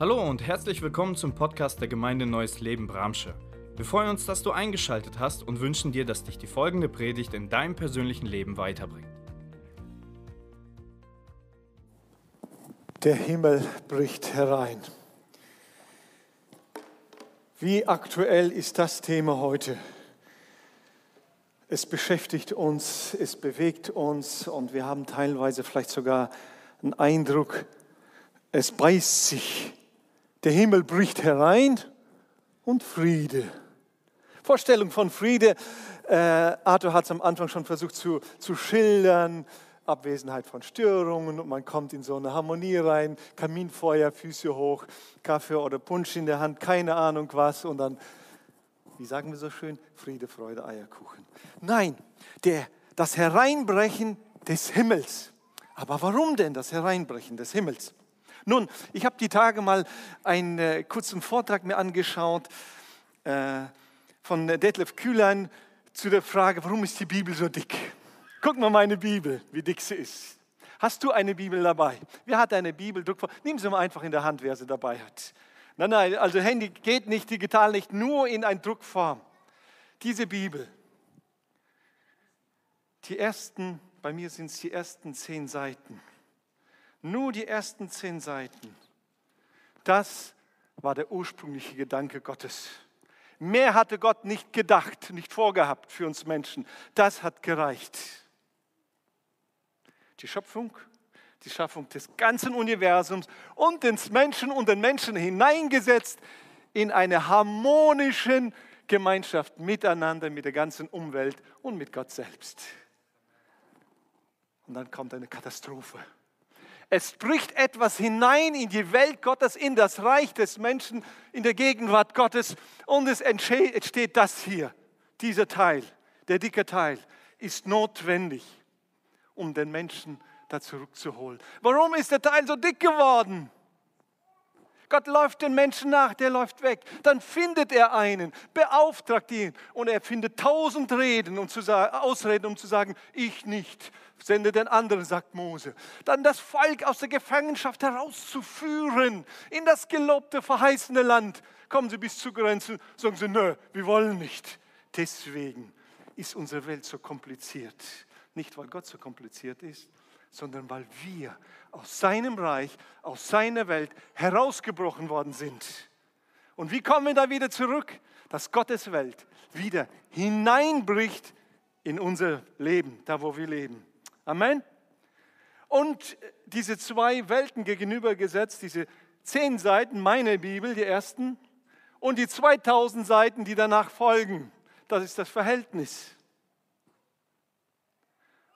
Hallo und herzlich willkommen zum Podcast der Gemeinde Neues Leben Bramsche. Wir freuen uns, dass du eingeschaltet hast und wünschen dir, dass dich die folgende Predigt in deinem persönlichen Leben weiterbringt. Der Himmel bricht herein. Wie aktuell ist das Thema heute? Es beschäftigt uns, es bewegt uns und wir haben teilweise vielleicht sogar einen Eindruck, es beißt sich. Der Himmel bricht herein und Friede. Vorstellung von Friede. Äh, Arthur hat es am Anfang schon versucht zu, zu schildern. Abwesenheit von Störungen und man kommt in so eine Harmonie rein, Kaminfeuer, Füße hoch, Kaffee oder Punsch in der Hand, keine Ahnung was und dann, wie sagen wir so schön, Friede, Freude, Eierkuchen. Nein, der, das Hereinbrechen des Himmels. Aber warum denn das Hereinbrechen des Himmels? Nun, ich habe die Tage mal einen äh, kurzen Vortrag mir angeschaut äh, von Detlef Kühlein zu der Frage, warum ist die Bibel so dick? Guck mal meine Bibel, wie dick sie ist. Hast du eine Bibel dabei? Wer hat eine Bibel? Nimm sie mal einfach in der Hand, wer sie dabei hat. Nein, nein, also Handy geht nicht digital, nicht nur in ein Druckform. Diese Bibel, die ersten, bei mir sind es die ersten zehn Seiten. Nur die ersten zehn Seiten. Das war der ursprüngliche Gedanke Gottes. Mehr hatte Gott nicht gedacht, nicht vorgehabt für uns Menschen. Das hat gereicht. Die Schöpfung, die Schaffung des ganzen Universums und des Menschen und den Menschen hineingesetzt in eine harmonische Gemeinschaft miteinander, mit der ganzen Umwelt und mit Gott selbst. Und dann kommt eine Katastrophe. Es bricht etwas hinein in die Welt Gottes, in das Reich des Menschen, in der Gegenwart Gottes und es entsteht das hier. Dieser Teil, der dicke Teil, ist notwendig, um den Menschen da zurückzuholen. Warum ist der Teil so dick geworden? Gott läuft den Menschen nach, der läuft weg. Dann findet er einen, beauftragt ihn und er findet tausend Reden und zu sagen, Ausreden, um zu sagen, ich nicht. Sende den anderen, sagt Mose. Dann das Volk aus der Gefangenschaft herauszuführen in das gelobte, verheißene Land. Kommen sie bis zur Grenze, sagen sie, nö, wir wollen nicht. Deswegen ist unsere Welt so kompliziert. Nicht, weil Gott so kompliziert ist, sondern weil wir aus seinem Reich, aus seiner Welt herausgebrochen worden sind. Und wie kommen wir da wieder zurück? Dass Gottes Welt wieder hineinbricht in unser Leben, da wo wir leben. Amen. Und diese zwei Welten gegenübergesetzt, diese zehn Seiten, meine Bibel, die ersten, und die 2000 Seiten, die danach folgen. Das ist das Verhältnis.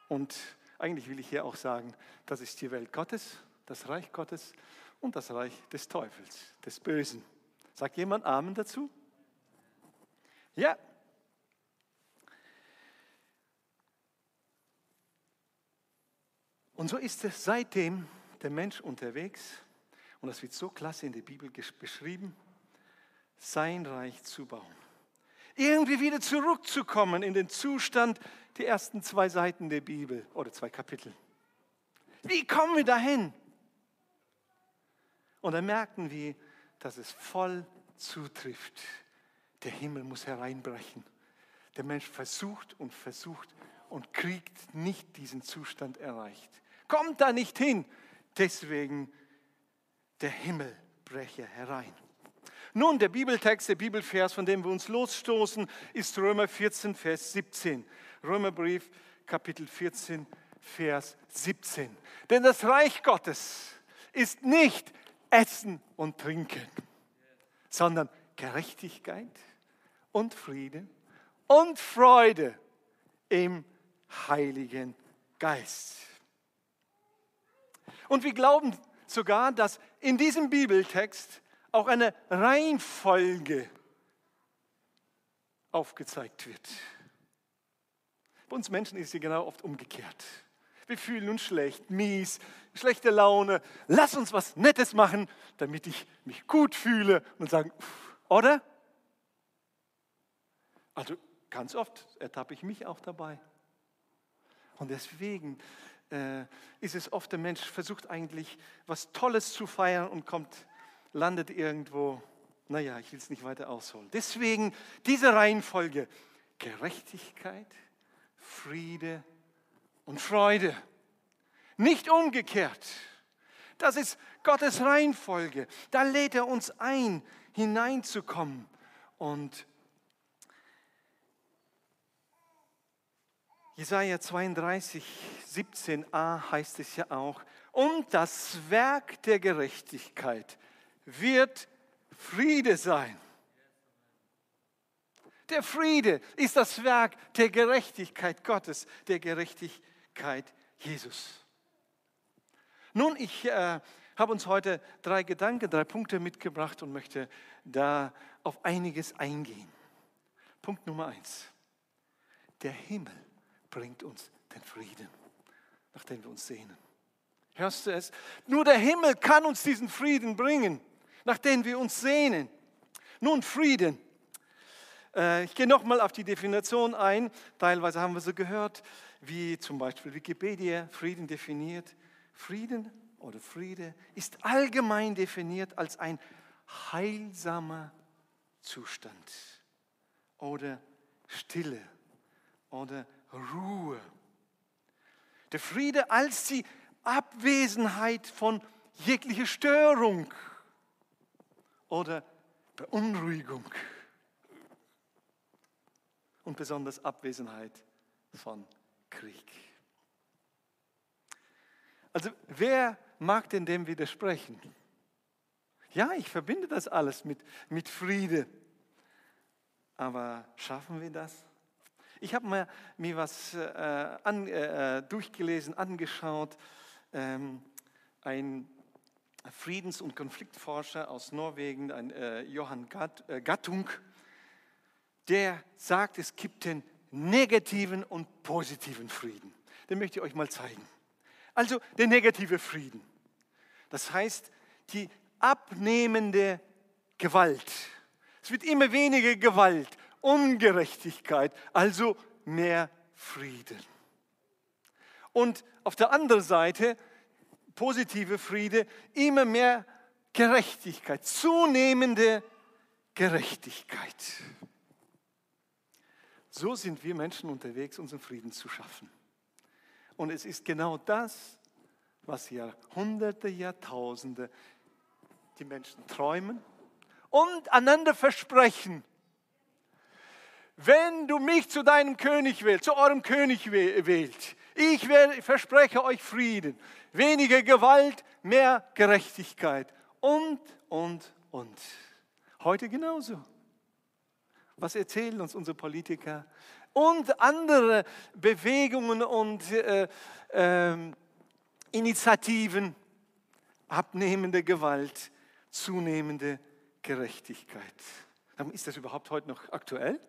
Und eigentlich will ich hier auch sagen, das ist die Welt Gottes, das Reich Gottes und das Reich des Teufels, des Bösen. Sagt jemand Amen dazu? Ja. Und so ist es seitdem der Mensch unterwegs, und das wird so klasse in der Bibel beschrieben, sein Reich zu bauen. Irgendwie wieder zurückzukommen in den Zustand, die ersten zwei Seiten der Bibel oder zwei Kapitel. Wie kommen wir dahin? Und dann merken wir, dass es voll zutrifft. Der Himmel muss hereinbrechen. Der Mensch versucht und versucht und kriegt nicht diesen Zustand erreicht. Kommt da nicht hin. Deswegen der Himmel breche herein. Nun, der Bibeltext, der Bibelvers, von dem wir uns losstoßen, ist Römer 14, Vers 17. Römerbrief, Kapitel 14, Vers 17. Denn das Reich Gottes ist nicht Essen und Trinken, sondern Gerechtigkeit und Friede und Freude im Heiligen Geist. Und wir glauben sogar, dass in diesem Bibeltext auch eine Reihenfolge aufgezeigt wird. Bei uns Menschen ist sie genau oft umgekehrt. Wir fühlen uns schlecht, mies, schlechte Laune. Lass uns was Nettes machen, damit ich mich gut fühle und sagen, oder? Also ganz oft ertappe ich mich auch dabei. Und deswegen äh, ist es oft, der Mensch versucht eigentlich was Tolles zu feiern und kommt landet irgendwo, naja, ich will es nicht weiter ausholen. Deswegen diese Reihenfolge, Gerechtigkeit, Friede und Freude. Nicht umgekehrt. Das ist Gottes Reihenfolge. Da lädt er uns ein, hineinzukommen. Und Jesaja 32, 17a heißt es ja auch, und das Werk der Gerechtigkeit wird Friede sein. Der Friede ist das Werk der Gerechtigkeit Gottes, der Gerechtigkeit Jesus. Nun, ich äh, habe uns heute drei Gedanken, drei Punkte mitgebracht und möchte da auf einiges eingehen. Punkt Nummer eins. Der Himmel bringt uns den Frieden, nach dem wir uns sehnen. Hörst du es? Nur der Himmel kann uns diesen Frieden bringen, nach dem wir uns sehnen. Nun, Frieden. Äh, ich gehe nochmal auf die Definition ein. Teilweise haben wir so gehört, wie zum Beispiel Wikipedia Frieden definiert. Frieden oder Friede ist allgemein definiert als ein heilsamer Zustand oder Stille oder Ruhe. Der Friede als die Abwesenheit von jeglicher Störung oder Beunruhigung und besonders Abwesenheit von Krieg. Also wer mag denn dem widersprechen? Ja, ich verbinde das alles mit, mit Friede. Aber schaffen wir das? Ich habe mir, mir was äh, an, äh, durchgelesen, angeschaut. Ähm, ein Friedens- und Konfliktforscher aus Norwegen, ein äh, Johann Gatt, äh, Gattung, der sagt, es gibt den negativen und positiven Frieden. Den möchte ich euch mal zeigen. Also der negative Frieden. Das heißt, die abnehmende Gewalt. Es wird immer weniger Gewalt, Ungerechtigkeit, also mehr Frieden. Und auf der anderen Seite positive Friede, immer mehr Gerechtigkeit, zunehmende Gerechtigkeit. So sind wir Menschen unterwegs, unseren Frieden zu schaffen. Und es ist genau das, was Jahrhunderte, Jahrtausende die Menschen träumen und einander versprechen. Wenn du mich zu deinem König wählst, zu eurem König wählt, ich verspreche euch Frieden, weniger Gewalt, mehr Gerechtigkeit und, und, und. Heute genauso. Was erzählen uns unsere Politiker und andere Bewegungen und äh, äh, Initiativen? Abnehmende Gewalt, zunehmende Gerechtigkeit. Ist das überhaupt heute noch aktuell?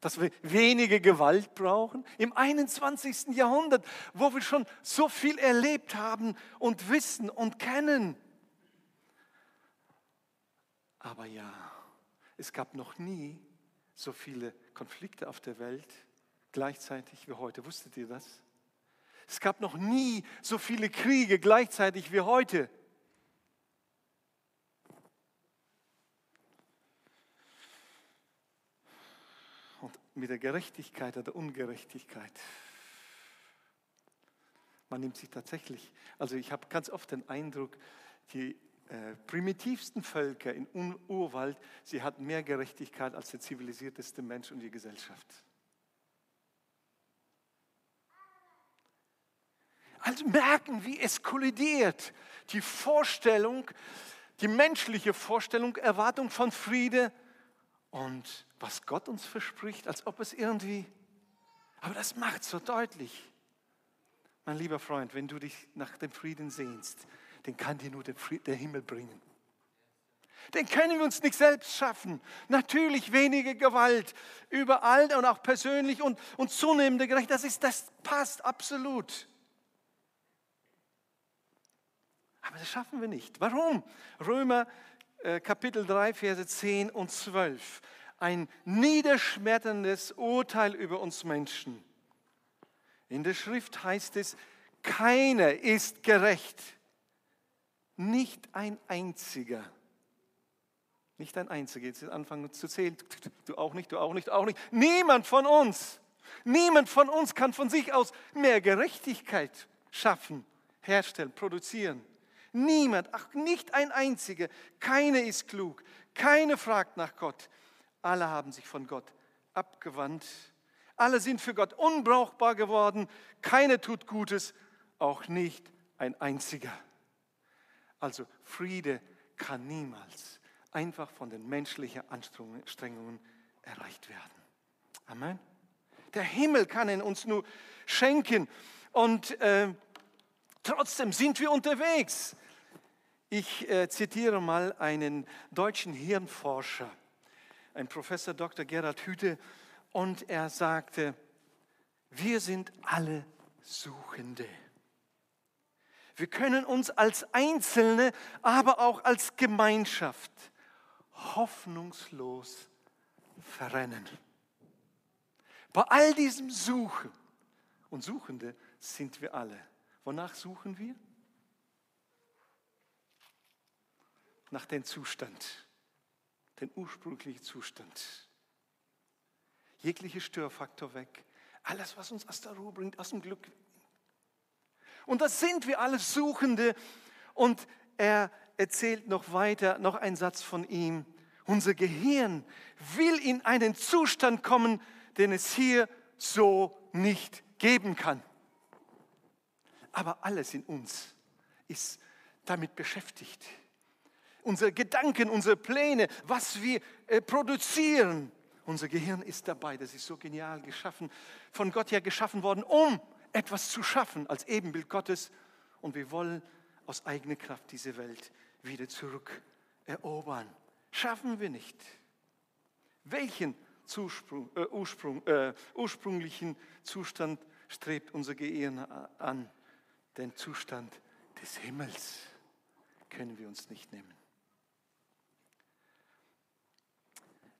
dass wir weniger Gewalt brauchen. Im 21. Jahrhundert, wo wir schon so viel erlebt haben und wissen und kennen. Aber ja, es gab noch nie so viele Konflikte auf der Welt gleichzeitig wie heute. Wusstet ihr das? Es gab noch nie so viele Kriege gleichzeitig wie heute. mit der Gerechtigkeit oder Ungerechtigkeit. Man nimmt sich tatsächlich, also ich habe ganz oft den Eindruck, die äh, primitivsten Völker in Urwald, sie hatten mehr Gerechtigkeit als der zivilisierteste Mensch und die Gesellschaft. Also merken, wie es kollidiert. Die Vorstellung, die menschliche Vorstellung, Erwartung von Friede und was Gott uns verspricht, als ob es irgendwie, aber das macht so deutlich. Mein lieber Freund, wenn du dich nach dem Frieden sehnst, den kann dir nur der, der Himmel bringen. Den können wir uns nicht selbst schaffen. Natürlich weniger Gewalt überall und auch persönlich und, und zunehmende Gerechtigkeit. Das, ist, das passt absolut. Aber das schaffen wir nicht. Warum? Römer äh, Kapitel 3, Verse 10 und 12 ein niederschmetterndes Urteil über uns Menschen. In der Schrift heißt es, keiner ist gerecht, nicht ein einziger. Nicht ein einziger. Jetzt anfangen zu zählen. Du auch nicht, du auch nicht, auch nicht. Niemand von uns, niemand von uns kann von sich aus mehr Gerechtigkeit schaffen, herstellen, produzieren. Niemand, ach nicht ein einziger. Keine ist klug, keine fragt nach Gott. Alle haben sich von Gott abgewandt. Alle sind für Gott unbrauchbar geworden. Keine tut Gutes, auch nicht ein einziger. Also Friede kann niemals einfach von den menschlichen Anstrengungen erreicht werden. Amen. Der Himmel kann ihn uns nur schenken und äh, trotzdem sind wir unterwegs. Ich äh, zitiere mal einen deutschen Hirnforscher, ein Professor Dr. Gerhard Hüte, und er sagte, wir sind alle Suchende. Wir können uns als Einzelne, aber auch als Gemeinschaft hoffnungslos verrennen. Bei all diesem Suchen, und Suchende sind wir alle. Wonach suchen wir? Nach dem Zustand, den ursprünglichen Zustand. Jeglicher Störfaktor weg. Alles, was uns aus der Ruhe bringt, aus dem Glück. Und das sind wir alle Suchende. Und er erzählt noch weiter, noch ein Satz von ihm. Unser Gehirn will in einen Zustand kommen, den es hier so nicht geben kann. Aber alles in uns ist damit beschäftigt. Unsere Gedanken, unsere Pläne, was wir äh, produzieren, unser Gehirn ist dabei, das ist so genial geschaffen, von Gott her geschaffen worden, um etwas zu schaffen als Ebenbild Gottes. Und wir wollen aus eigener Kraft diese Welt wieder zurückerobern. Schaffen wir nicht. Welchen Zusprung, äh, Ursprung, äh, ursprünglichen Zustand strebt unser Gehirn an? Den Zustand des Himmels können wir uns nicht nehmen.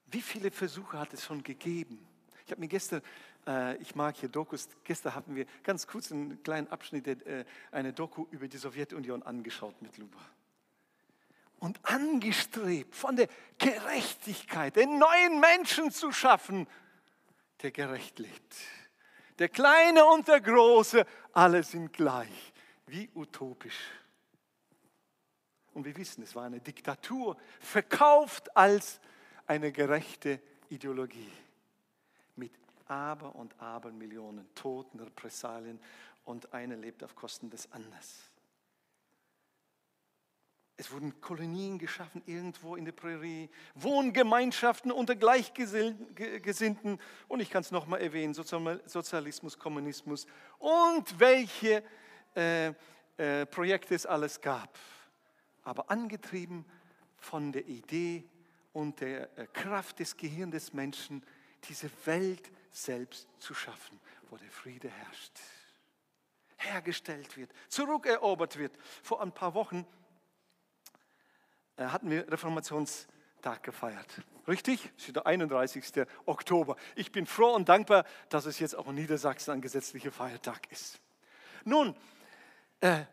Wie viele Versuche hat es schon gegeben? Ich habe mir gestern, ich mag hier Dokus, gestern hatten wir ganz kurz einen kleinen Abschnitt, äh, eine Doku über die Sowjetunion angeschaut mit Luba. Und angestrebt von der Gerechtigkeit, den neuen Menschen zu schaffen, der gerecht lebt. Der Kleine und der Große, alle sind gleich. Wie utopisch. Und wir wissen, es war eine Diktatur, verkauft als eine gerechte Ideologie Aber und Abermillionen Toten, Repressalien und einer lebt auf Kosten des anderen. Es wurden Kolonien geschaffen irgendwo in der Prärie, Wohngemeinschaften unter Gleichgesinnten und ich kann es nochmal erwähnen, Sozialismus, Kommunismus und welche äh, äh, Projekte es alles gab. Aber angetrieben von der Idee, und der äh, Kraft des Gehirns des Menschen, diese Welt selbst zu schaffen, wo der Friede herrscht, hergestellt wird, zurückerobert wird. Vor ein paar Wochen äh, hatten wir Reformationstag gefeiert. Richtig? Das ist der 31. Oktober. Ich bin froh und dankbar, dass es jetzt auch in Niedersachsen ein gesetzlicher Feiertag ist. Nun, äh,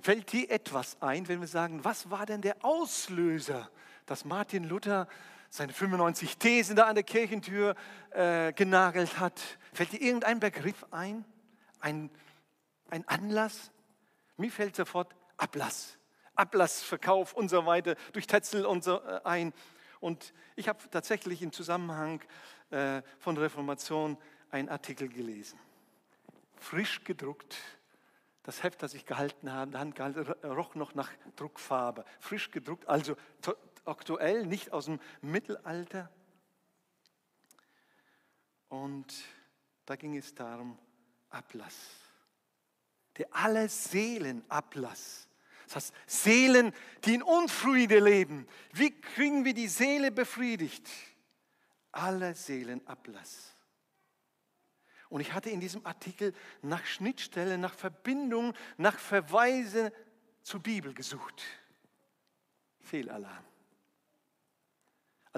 fällt dir etwas ein, wenn wir sagen, was war denn der Auslöser dass Martin Luther seine 95 Thesen da an der Kirchentür äh, genagelt hat. Fällt dir irgendein Begriff ein? Ein, ein Anlass? Mir fällt sofort Ablass. Ablassverkauf und so weiter durch Tetzel und so äh, ein. Und ich habe tatsächlich im Zusammenhang äh, von Reformation einen Artikel gelesen. Frisch gedruckt. Das Heft, das ich gehalten habe, roch noch nach Druckfarbe. Frisch gedruckt, also aktuell, nicht aus dem Mittelalter. Und da ging es darum, Ablass. Der alle Seelen Ablass. Das heißt, Seelen, die in Unfriede leben. Wie kriegen wir die Seele befriedigt? Alle Seelen Ablass. Und ich hatte in diesem Artikel nach Schnittstellen, nach Verbindungen, nach Verweisen zur Bibel gesucht. Fehlalarm.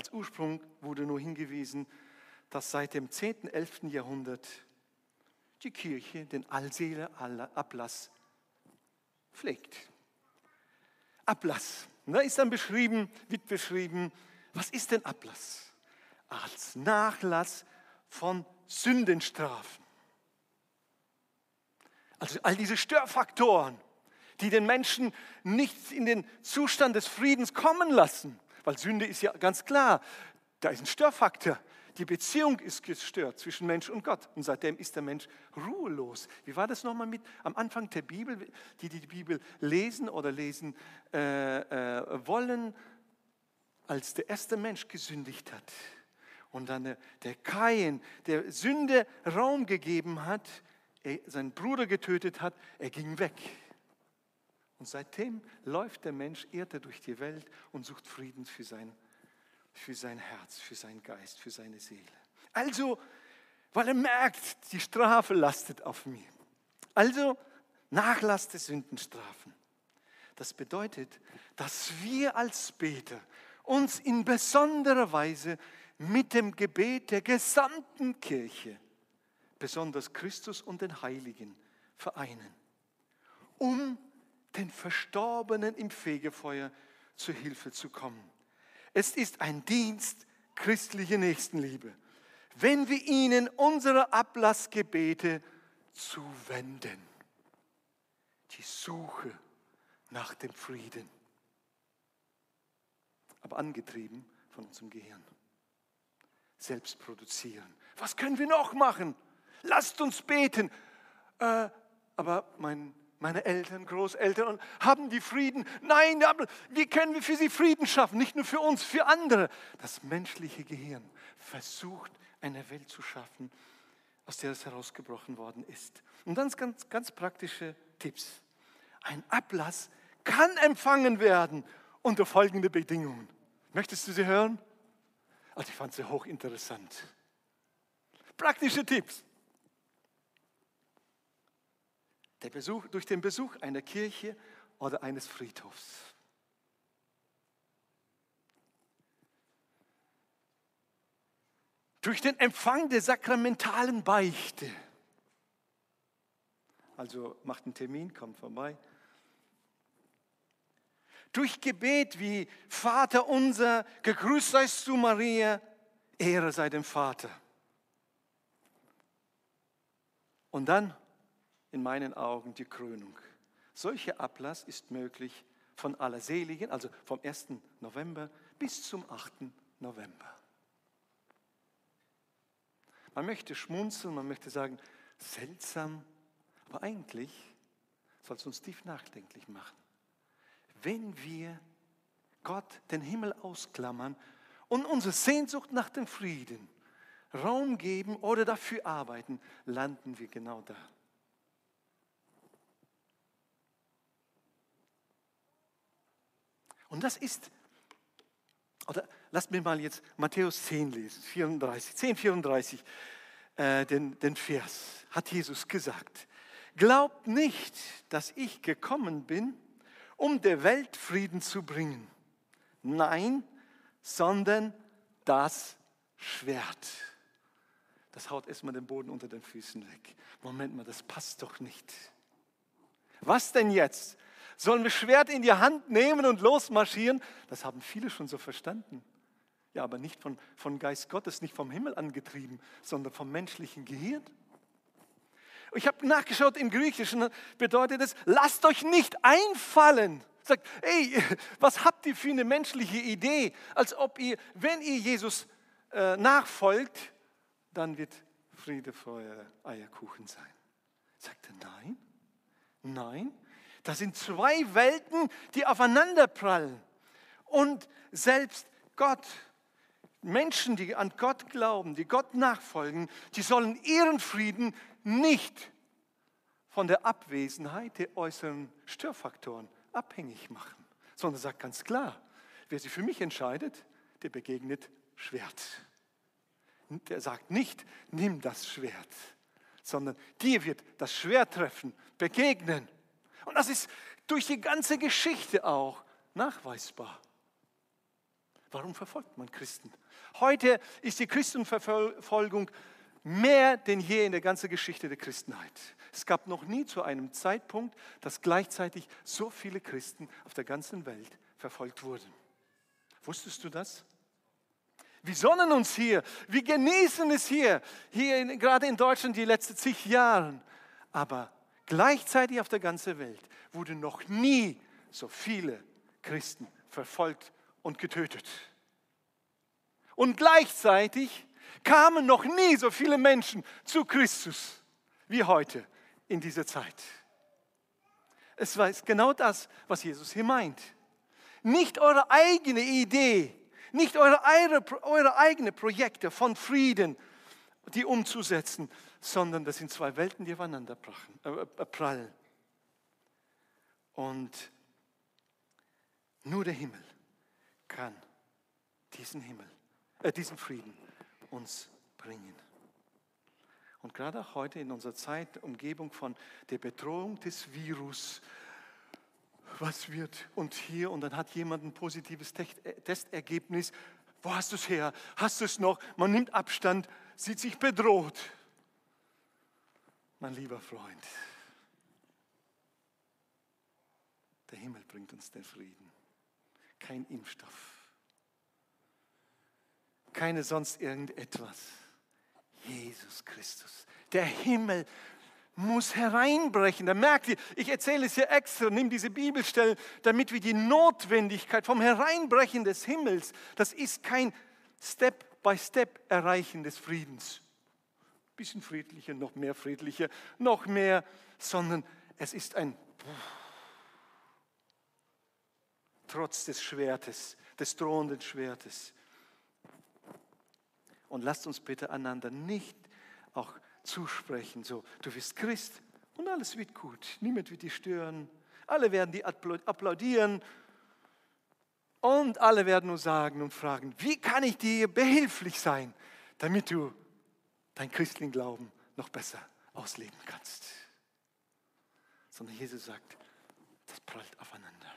Als Ursprung wurde nur hingewiesen, dass seit dem 10., 11. Jahrhundert die Kirche den Allseele-Ablass pflegt. Ablass. Da ist dann beschrieben, wird beschrieben, Was ist denn Ablass? Als Nachlass von Sündenstrafen. Also all diese Störfaktoren, die den Menschen nicht in den Zustand des Friedens kommen lassen. Weil Sünde ist ja ganz klar, da ist ein Störfaktor. Die Beziehung ist gestört zwischen Mensch und Gott. Und seitdem ist der Mensch ruhelos. Wie war das nochmal mit am Anfang der Bibel? Die, die Bibel lesen oder lesen äh, äh, wollen, als der erste Mensch gesündigt hat. Und dann der, der Kain, der Sünde Raum gegeben hat, er, seinen Bruder getötet hat, er ging weg. Und seitdem läuft der Mensch, irrt er durch die Welt und sucht Frieden für sein, für sein Herz, für seinen Geist, für seine Seele. Also, weil er merkt, die Strafe lastet auf mir. Also, Nachlass der Sündenstrafen. Das bedeutet, dass wir als Beter uns in besonderer Weise mit dem Gebet der gesamten Kirche, besonders Christus und den Heiligen, vereinen, um den Verstorbenen im Fegefeuer zu Hilfe zu kommen. Es ist ein Dienst christliche Nächstenliebe, wenn wir ihnen unsere Ablassgebete zuwenden. Die Suche nach dem Frieden, aber angetrieben von unserem Gehirn. Selbst produzieren. Was können wir noch machen? Lasst uns beten. Äh, aber mein meine Eltern, Großeltern haben die Frieden. Nein, wie können wir für sie Frieden schaffen? Nicht nur für uns, für andere. Das menschliche Gehirn versucht, eine Welt zu schaffen, aus der es herausgebrochen worden ist. Und dann ganz, ganz praktische Tipps. Ein Ablass kann empfangen werden unter folgenden Bedingungen. Möchtest du sie hören? Also ich fand sie hochinteressant. Praktische Tipps. Der Besuch, durch den Besuch einer Kirche oder eines Friedhofs. Durch den Empfang der sakramentalen Beichte. Also macht einen Termin, kommt vorbei. Durch Gebet wie Vater unser, gegrüßt seist du Maria, Ehre sei dem Vater. Und dann in meinen Augen die Krönung. Solcher Ablass ist möglich von Allerseligen, also vom 1. November bis zum 8. November. Man möchte schmunzeln, man möchte sagen, seltsam, aber eigentlich soll es uns tief nachdenklich machen. Wenn wir Gott den Himmel ausklammern und unsere Sehnsucht nach dem Frieden Raum geben oder dafür arbeiten, landen wir genau da. Und das ist, oder lasst mir mal jetzt Matthäus 10 lesen, 34, 10, 34, äh, den, den Vers, hat Jesus gesagt. Glaubt nicht, dass ich gekommen bin, um der Welt Frieden zu bringen. Nein, sondern das Schwert. Das haut erstmal den Boden unter den Füßen weg. Moment mal, das passt doch nicht. Was denn jetzt? Sollen wir Schwert in die Hand nehmen und losmarschieren? Das haben viele schon so verstanden. Ja, aber nicht von, von Geist Gottes, nicht vom Himmel angetrieben, sondern vom menschlichen Gehirn. Ich habe nachgeschaut, im Griechischen bedeutet es, lasst euch nicht einfallen. Sagt, ey, was habt ihr für eine menschliche Idee? Als ob ihr, wenn ihr Jesus äh, nachfolgt, dann wird Friede, Feuer, Eierkuchen sein. Sagt er, nein, nein, das sind zwei Welten, die aufeinanderprallen. Und selbst Gott, Menschen, die an Gott glauben, die Gott nachfolgen, die sollen ihren Frieden nicht von der Abwesenheit der äußeren Störfaktoren abhängig machen, sondern sagt ganz klar, wer sich für mich entscheidet, der begegnet Schwert. Der sagt nicht, nimm das Schwert, sondern dir wird das Schwert treffen, begegnen. Und das ist durch die ganze Geschichte auch nachweisbar. Warum verfolgt man Christen? Heute ist die Christenverfolgung mehr denn je in der ganzen Geschichte der Christenheit. Es gab noch nie zu einem Zeitpunkt, dass gleichzeitig so viele Christen auf der ganzen Welt verfolgt wurden. Wusstest du das? Wir sonnen uns hier. Wir genießen es hier. Hier in, gerade in Deutschland die letzten zig Jahre. Aber gleichzeitig auf der ganzen Welt wurden noch nie so viele Christen verfolgt und getötet. Und gleichzeitig kamen noch nie so viele Menschen zu Christus wie heute in dieser Zeit. Es war genau das, was Jesus hier meint. Nicht eure eigene Idee, nicht eure, eure, eure eigene Projekte von Frieden, die umzusetzen, sondern das sind zwei Welten, die aufeinander äh, äh, prallen. Und nur der Himmel kann diesen Himmel, äh, diesen Frieden uns bringen. Und gerade auch heute in unserer Zeit, Umgebung von der Bedrohung des Virus, was wird und hier und dann hat jemand ein positives äh, Testergebnis. Wo hast du es her? Hast du es noch? Man nimmt Abstand, sieht sich bedroht. Mein lieber Freund, der Himmel bringt uns den Frieden. Kein Impfstoff. Keine sonst irgendetwas. Jesus Christus. Der Himmel muss hereinbrechen. Da merkt ihr, ich erzähle es hier extra, nimm diese Bibelstelle, damit wir die Notwendigkeit vom Hereinbrechen des Himmels, das ist kein Step-by-Step Erreichen des Friedens. Bisschen friedlicher, noch mehr friedlicher, noch mehr, sondern es ist ein trotz des Schwertes, des drohenden Schwertes. Und lasst uns bitte einander nicht auch zusprechen, so, du bist Christ und alles wird gut, niemand wird dich stören, alle werden dir applaudieren und alle werden nur sagen und fragen, wie kann ich dir behilflich sein, damit du dein christlichen Glauben noch besser ausleben kannst. Sondern Jesus sagt, das prallt aufeinander.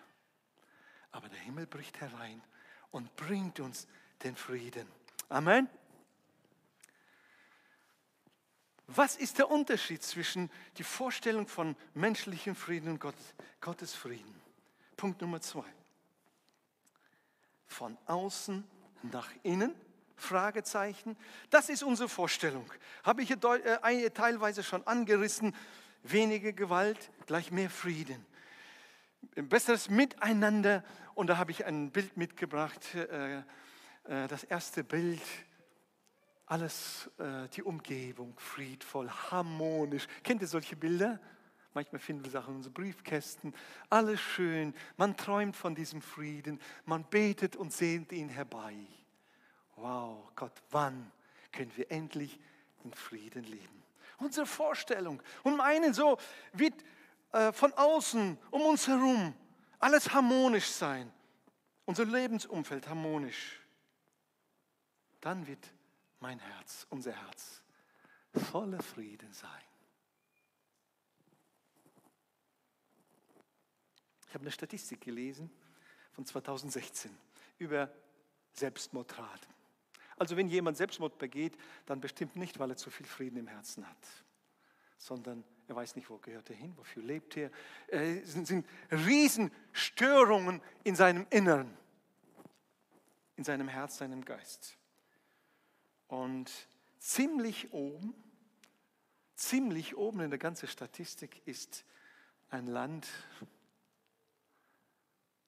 Aber der Himmel bricht herein und bringt uns den Frieden. Amen. Was ist der Unterschied zwischen die Vorstellung von menschlichem Frieden und Gottes Frieden? Punkt Nummer zwei. Von außen nach innen, Fragezeichen. Das ist unsere Vorstellung. Habe ich äh, teilweise schon angerissen. Weniger Gewalt, gleich mehr Frieden. Besseres Miteinander. Und da habe ich ein Bild mitgebracht. Äh, äh, das erste Bild alles, äh, die Umgebung friedvoll, harmonisch. Kennt ihr solche Bilder? Manchmal finden wir Sachen in unseren Briefkästen. Alles schön. Man träumt von diesem Frieden. Man betet und sehnt ihn herbei. Wow, Gott, wann können wir endlich in Frieden leben? Unsere Vorstellung und meinen so wird äh, von außen um uns herum alles harmonisch sein. Unser Lebensumfeld harmonisch. Dann wird mein Herz, unser Herz, voller Frieden sein. Ich habe eine Statistik gelesen von 2016 über Selbstmordraten. Also wenn jemand Selbstmord begeht, dann bestimmt nicht, weil er zu viel Frieden im Herzen hat, sondern er weiß nicht, wo gehört er hin, wofür lebt er. Es sind, sind Riesenstörungen in seinem Inneren, in seinem Herz, seinem Geist. Und ziemlich oben, ziemlich oben in der ganzen Statistik ist ein Land,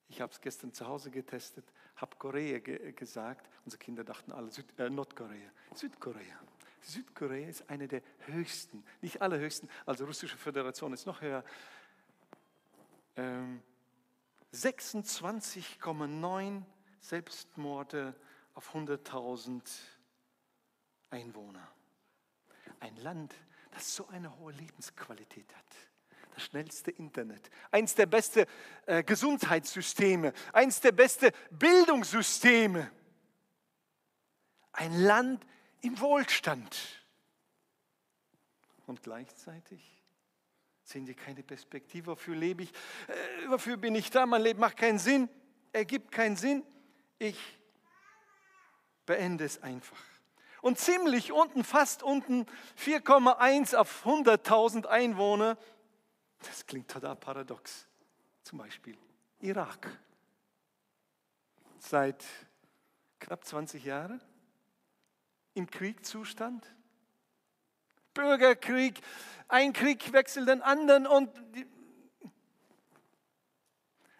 ich habe es gestern zu Hause getestet, habe Korea ge gesagt, unsere Kinder dachten alle Süd äh, Nordkorea, Südkorea. Südkorea ist eine der höchsten, nicht allerhöchsten, also Russische Föderation ist noch höher, ähm, 26,9 Selbstmorde auf 100.000 Einwohner. Ein Land, das so eine hohe Lebensqualität hat. Das schnellste Internet, eins der besten äh, Gesundheitssysteme, eins der besten Bildungssysteme. Ein Land im Wohlstand. Und gleichzeitig sehen wir keine Perspektive. Wofür lebe ich? Äh, wofür bin ich da? Mein Leben macht keinen Sinn, ergibt keinen Sinn. Ich beende es einfach. Und ziemlich unten, fast unten, 4,1 auf 100.000 Einwohner. Das klingt total paradox. Zum Beispiel Irak. Seit knapp 20 Jahren im Kriegzustand? Bürgerkrieg, ein Krieg wechselt den anderen und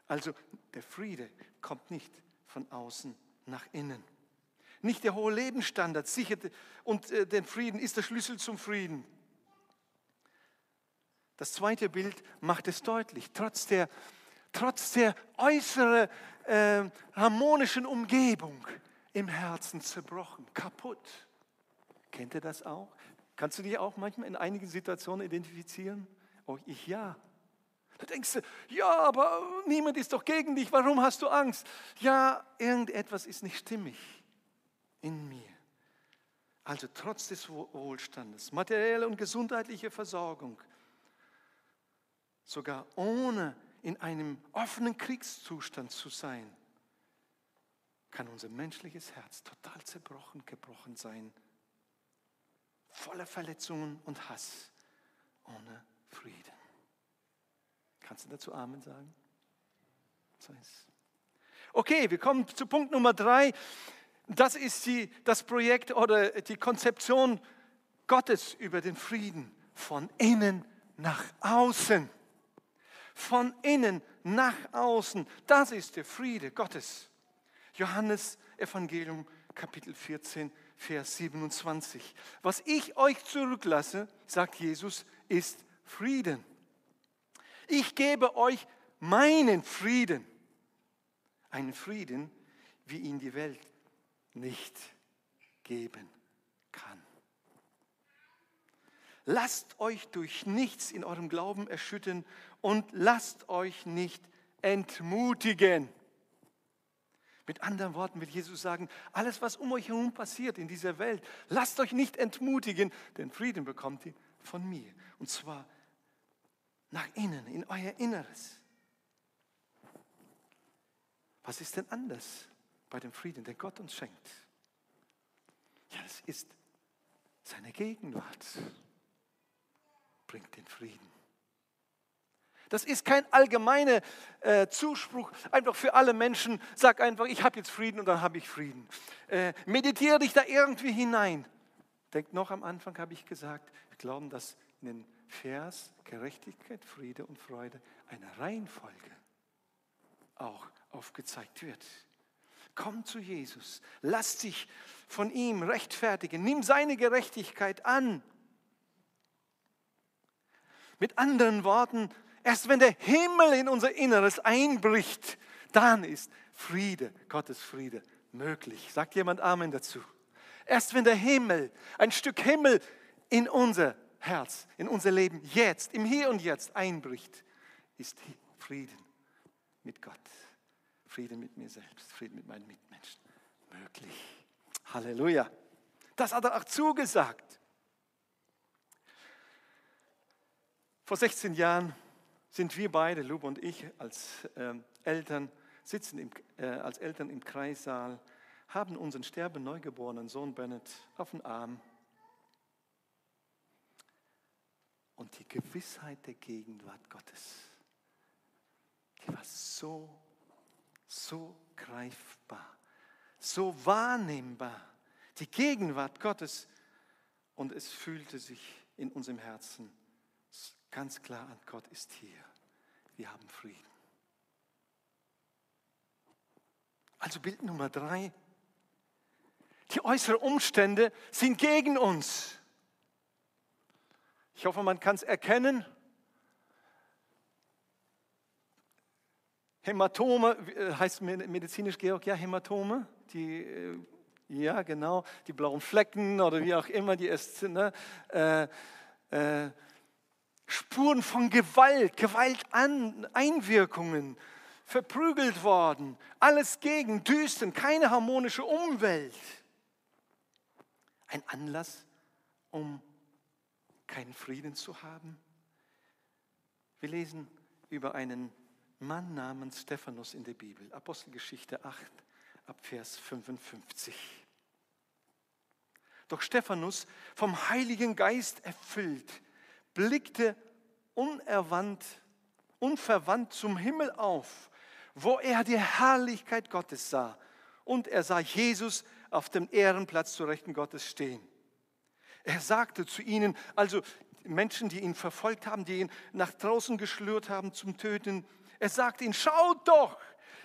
also der Friede kommt nicht von außen nach innen. Nicht der hohe Lebensstandard sichert und äh, den Frieden ist der Schlüssel zum Frieden. Das zweite Bild macht es deutlich. Trotz der, trotz der äußeren äh, harmonischen Umgebung im Herzen zerbrochen, kaputt. Kennt ihr das auch? Kannst du dich auch manchmal in einigen Situationen identifizieren? Oh, ich ja. Da denkst du, ja, aber niemand ist doch gegen dich, warum hast du Angst? Ja, irgendetwas ist nicht stimmig in mir. Also trotz des Wohlstandes, materielle und gesundheitliche Versorgung, sogar ohne in einem offenen Kriegszustand zu sein, kann unser menschliches Herz total zerbrochen, gebrochen sein, voller Verletzungen und Hass, ohne Frieden. Kannst du dazu Amen sagen? Okay, wir kommen zu Punkt Nummer drei. Das ist die, das Projekt oder die Konzeption Gottes über den Frieden von innen nach außen. Von innen nach außen. Das ist der Friede Gottes. Johannes Evangelium Kapitel 14, Vers 27. Was ich euch zurücklasse, sagt Jesus, ist Frieden. Ich gebe euch meinen Frieden. Einen Frieden, wie ihn die Welt nicht geben kann. Lasst euch durch nichts in eurem Glauben erschüttern und lasst euch nicht entmutigen. Mit anderen Worten will Jesus sagen, alles, was um euch herum passiert in dieser Welt, lasst euch nicht entmutigen, denn Frieden bekommt ihr von mir. Und zwar nach innen, in euer Inneres. Was ist denn anders? bei dem Frieden, den Gott uns schenkt. Ja, es ist seine Gegenwart, bringt den Frieden. Das ist kein allgemeiner äh, Zuspruch, einfach für alle Menschen. Sag einfach, ich habe jetzt Frieden und dann habe ich Frieden. Äh, meditiere dich da irgendwie hinein. Denkt noch am Anfang habe ich gesagt, wir glauben, dass in den Vers Gerechtigkeit, Friede und Freude eine Reihenfolge auch aufgezeigt wird. Komm zu Jesus. Lass dich von ihm rechtfertigen. Nimm seine Gerechtigkeit an. Mit anderen Worten, erst wenn der Himmel in unser Inneres einbricht, dann ist Friede, Gottes Friede möglich. Sagt jemand Amen dazu? Erst wenn der Himmel, ein Stück Himmel in unser Herz, in unser Leben jetzt, im Hier und Jetzt einbricht, ist Frieden mit Gott. Frieden mit mir selbst, Frieden mit meinen Mitmenschen möglich. Halleluja. Das hat er auch zugesagt. Vor 16 Jahren sind wir beide, Lube und ich, als äh, Eltern, sitzen im, äh, als Eltern im Kreissaal, haben unseren sterben neugeborenen Sohn Bennett auf den Arm. Und die Gewissheit der Gegenwart Gottes, die war so so greifbar, so wahrnehmbar. Die Gegenwart Gottes. Und es fühlte sich in unserem Herzen ganz klar an, Gott ist hier. Wir haben Frieden. Also Bild Nummer drei. Die äußeren Umstände sind gegen uns. Ich hoffe, man kann es erkennen. Hämatome, äh, heißt medizinisch Georg, ja, Hämatome, die, äh, ja, genau, die blauen Flecken oder wie auch immer die sind, ne? äh, äh, Spuren von Gewalt, Gewalteinwirkungen, verprügelt worden, alles gegen, düsten, keine harmonische Umwelt. Ein Anlass, um keinen Frieden zu haben. Wir lesen über einen Mann namens Stephanus in der Bibel. Apostelgeschichte 8 ab Vers 55. Doch Stephanus, vom Heiligen Geist erfüllt, blickte unerwandt, unverwandt zum Himmel auf, wo er die Herrlichkeit Gottes sah. Und er sah Jesus auf dem Ehrenplatz zu Rechten Gottes stehen. Er sagte zu ihnen, also Menschen, die ihn verfolgt haben, die ihn nach draußen geschlürt haben zum Töten, er sagte ihnen, schaut doch,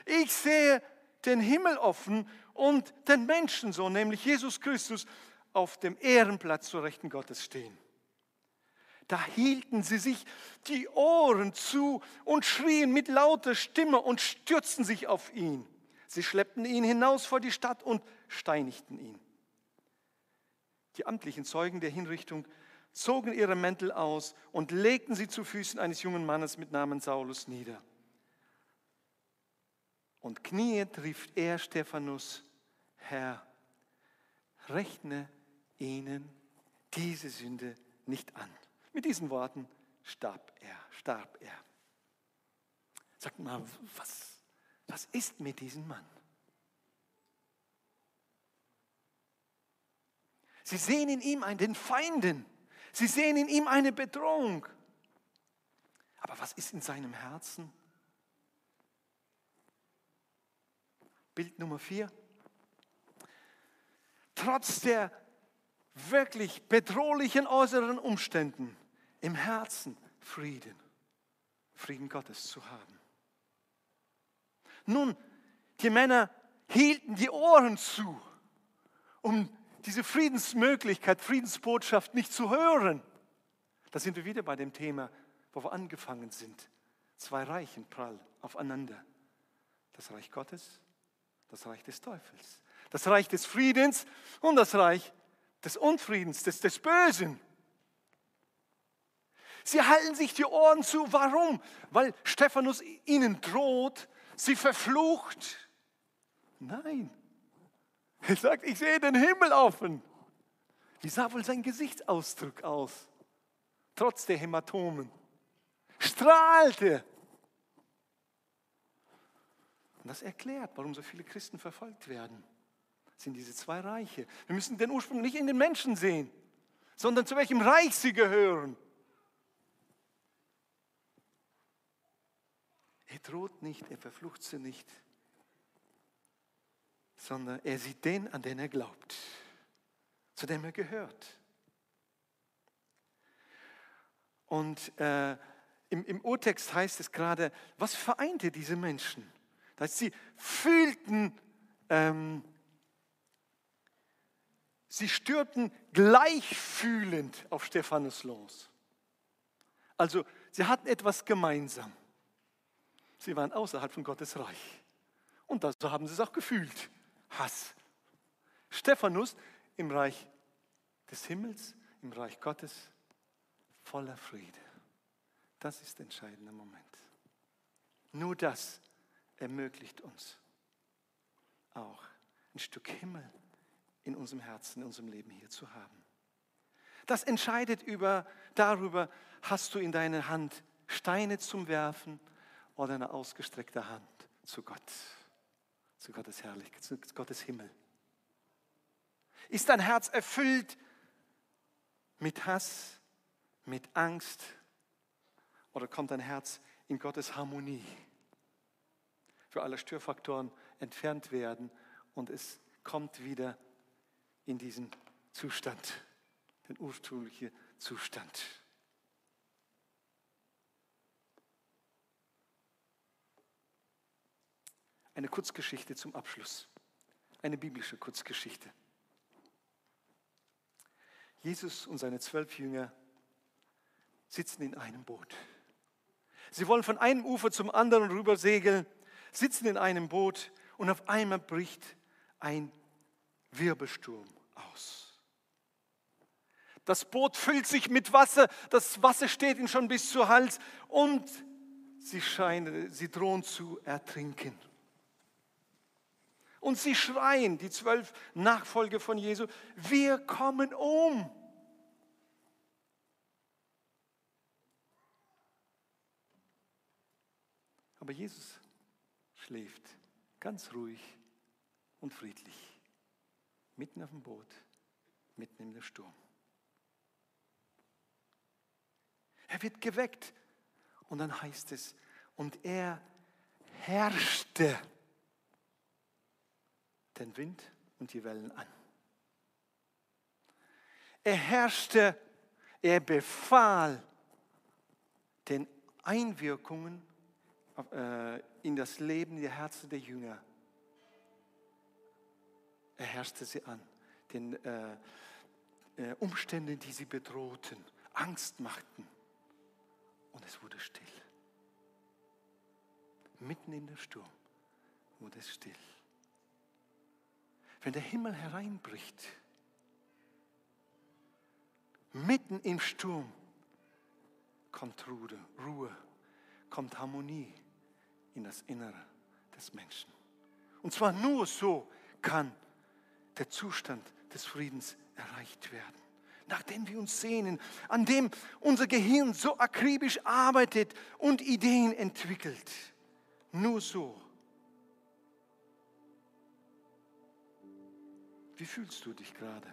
ich sehe den Himmel offen und den Menschensohn, nämlich Jesus Christus, auf dem Ehrenplatz zu Rechten Gottes stehen. Da hielten sie sich die Ohren zu und schrien mit lauter Stimme und stürzten sich auf ihn. Sie schleppten ihn hinaus vor die Stadt und steinigten ihn. Die amtlichen Zeugen der Hinrichtung zogen ihre Mäntel aus und legten sie zu Füßen eines jungen Mannes mit Namen Saulus nieder. Und kniend rief er Stephanus, Herr, rechne ihnen diese Sünde nicht an. Mit diesen Worten starb er, starb er. Sagt mal, was, was ist mit diesem Mann? Sie sehen in ihm einen den Feinden. Sie sehen in ihm eine Bedrohung. Aber was ist in seinem Herzen? Bild Nummer vier. Trotz der wirklich bedrohlichen äußeren Umständen im Herzen Frieden, Frieden Gottes zu haben. Nun, die Männer hielten die Ohren zu, um diese Friedensmöglichkeit, Friedensbotschaft nicht zu hören. Da sind wir wieder bei dem Thema, wo wir angefangen sind. Zwei Reichen prall aufeinander. Das Reich Gottes, das Reich des Teufels. Das Reich des Friedens und das Reich des Unfriedens, des, des Bösen. Sie halten sich die Ohren zu. Warum? Weil Stephanus ihnen droht, sie verflucht. Nein. Er sagt, ich sehe den Himmel offen. Wie sah wohl sein Gesichtsausdruck aus? Trotz der Hämatomen. Strahlte. Und das erklärt, warum so viele Christen verfolgt werden. Das sind diese zwei Reiche. Wir müssen den Ursprung nicht in den Menschen sehen, sondern zu welchem Reich sie gehören. Droht nicht, er verflucht sie nicht, sondern er sieht den, an den er glaubt, zu dem er gehört. Und äh, im, im Urtext heißt es gerade, was vereinte diese Menschen? Dass sie fühlten, ähm, sie stürten gleichfühlend auf Stephanus los. Also sie hatten etwas gemeinsam. Sie waren außerhalb von Gottes Reich. Und so haben sie es auch gefühlt. Hass. Stephanus im Reich des Himmels, im Reich Gottes, voller Friede. Das ist der entscheidende Moment. Nur das ermöglicht uns auch ein Stück Himmel in unserem Herzen, in unserem Leben hier zu haben. Das entscheidet über, darüber, hast du in deiner Hand Steine zum Werfen oder eine ausgestreckte Hand zu Gott zu Gottes Herrlichkeit, zu Gottes Himmel? Ist dein Herz erfüllt mit Hass, mit Angst oder kommt dein Herz in Gottes Harmonie? Für alle Störfaktoren entfernt werden und es kommt wieder in diesen Zustand, den ursprünglichen Zustand. Eine Kurzgeschichte zum Abschluss. Eine biblische Kurzgeschichte. Jesus und seine zwölf Jünger sitzen in einem Boot. Sie wollen von einem Ufer zum anderen rüber segeln, sitzen in einem Boot und auf einmal bricht ein Wirbelsturm aus. Das Boot füllt sich mit Wasser, das Wasser steht ihnen schon bis zu Hals und sie scheinen, sie drohen zu ertrinken. Und sie schreien, die zwölf Nachfolger von Jesu, wir kommen um. Aber Jesus schläft ganz ruhig und friedlich, mitten auf dem Boot, mitten der Sturm. Er wird geweckt und dann heißt es, und er herrschte den Wind und die Wellen an. Er herrschte, er befahl den Einwirkungen äh, in das Leben der Herzen der Jünger. Er herrschte sie an, den äh, äh, Umständen, die sie bedrohten, Angst machten. Und es wurde still. Mitten in der Sturm wurde es still. Wenn der Himmel hereinbricht, mitten im Sturm, kommt Ruhe, Ruhe, kommt Harmonie in das Innere des Menschen. Und zwar nur so kann der Zustand des Friedens erreicht werden. Nach dem wir uns sehnen, an dem unser Gehirn so akribisch arbeitet und Ideen entwickelt. Nur so. Wie fühlst du dich gerade?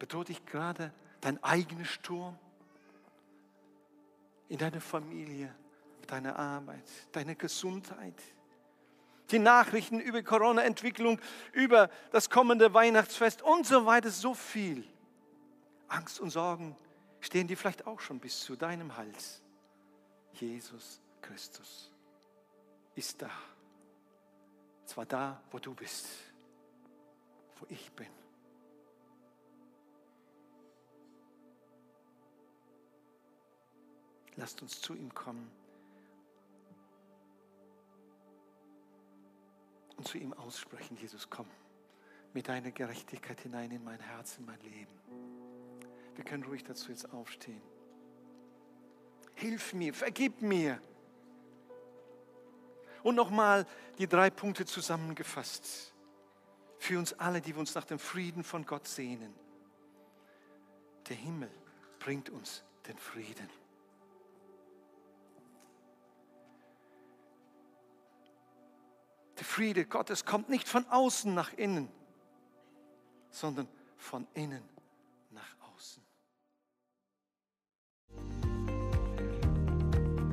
Bedroht dich gerade dein eigener Sturm? In deiner Familie, deiner Arbeit, deiner Gesundheit? Die Nachrichten über Corona-Entwicklung, über das kommende Weihnachtsfest und so weiter, so viel. Angst und Sorgen stehen dir vielleicht auch schon bis zu deinem Hals. Jesus Christus ist da. Zwar da, wo du bist, wo ich bin. Lasst uns zu ihm kommen und zu ihm aussprechen, Jesus, komm mit deiner Gerechtigkeit hinein in mein Herz, in mein Leben. Wir können ruhig dazu jetzt aufstehen. Hilf mir, vergib mir. Und nochmal die drei Punkte zusammengefasst. Für uns alle, die wir uns nach dem Frieden von Gott sehnen. Der Himmel bringt uns den Frieden. Der Friede Gottes kommt nicht von außen nach innen, sondern von innen nach außen.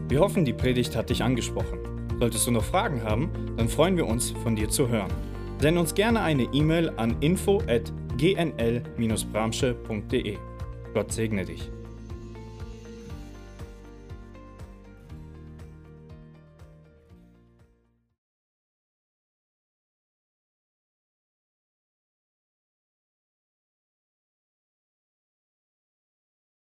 Wir hoffen, die Predigt hat dich angesprochen. Solltest du noch Fragen haben, dann freuen wir uns, von dir zu hören. Send uns gerne eine E-Mail an info@gnl-bramsche.de. Gott segne dich.